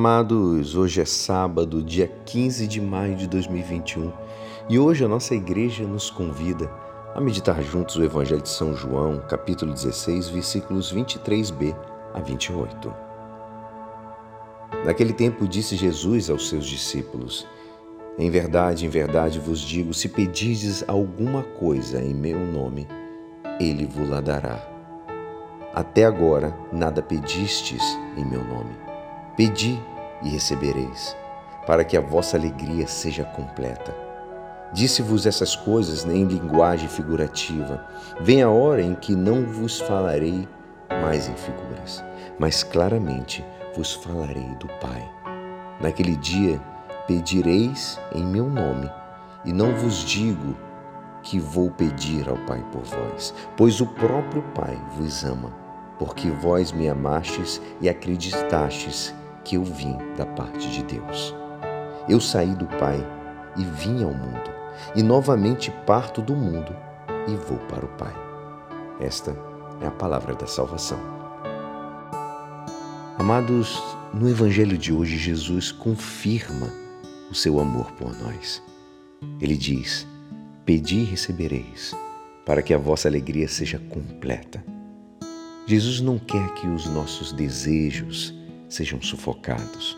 Amados, hoje é sábado, dia 15 de maio de 2021 e hoje a nossa igreja nos convida a meditar juntos o Evangelho de São João, capítulo 16, versículos 23b a 28. Naquele tempo disse Jesus aos seus discípulos: Em verdade, em verdade vos digo: se pedirdes alguma coisa em meu nome, ele vos dará. Até agora nada pedistes em meu nome. Pedi e recebereis, para que a vossa alegria seja completa. Disse-vos essas coisas em linguagem figurativa. Vem a hora em que não vos falarei mais em figuras, mas claramente vos falarei do Pai. Naquele dia pedireis em meu nome, e não vos digo que vou pedir ao Pai por vós, pois o próprio Pai vos ama, porque vós me amastes e acreditastes que eu vim da parte de Deus. Eu saí do Pai e vim ao mundo, e novamente parto do mundo e vou para o Pai. Esta é a palavra da salvação. Amados, no Evangelho de hoje, Jesus confirma o seu amor por nós. Ele diz: Pedi e recebereis, para que a vossa alegria seja completa. Jesus não quer que os nossos desejos, sejam sufocados,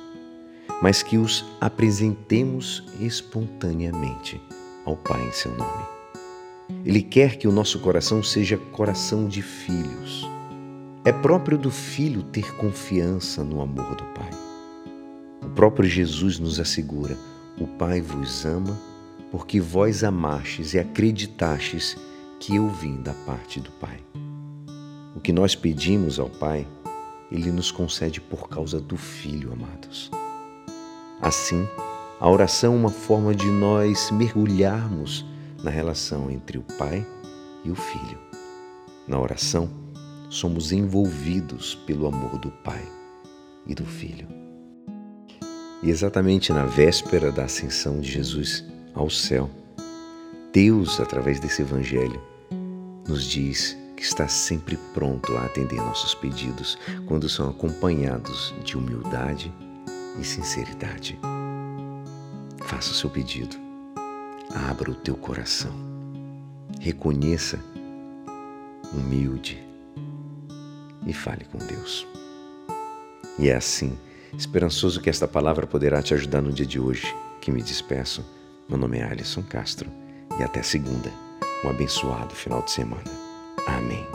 mas que os apresentemos espontaneamente ao Pai em seu nome. Ele quer que o nosso coração seja coração de filhos. É próprio do filho ter confiança no amor do Pai. O próprio Jesus nos assegura: o Pai vos ama porque vós amastes e acreditastes que eu vim da parte do Pai. O que nós pedimos ao Pai ele nos concede por causa do Filho, amados. Assim, a oração é uma forma de nós mergulharmos na relação entre o Pai e o Filho. Na oração, somos envolvidos pelo amor do Pai e do Filho. E exatamente na véspera da ascensão de Jesus ao céu, Deus, através desse Evangelho, nos diz que está sempre pronto a atender nossos pedidos quando são acompanhados de humildade e sinceridade. Faça o seu pedido. Abra o teu coração. Reconheça humilde e fale com Deus. E é assim, esperançoso que esta palavra poderá te ajudar no dia de hoje, que me despeço. Meu nome é Alisson Castro e até segunda. Um abençoado final de semana. Amén.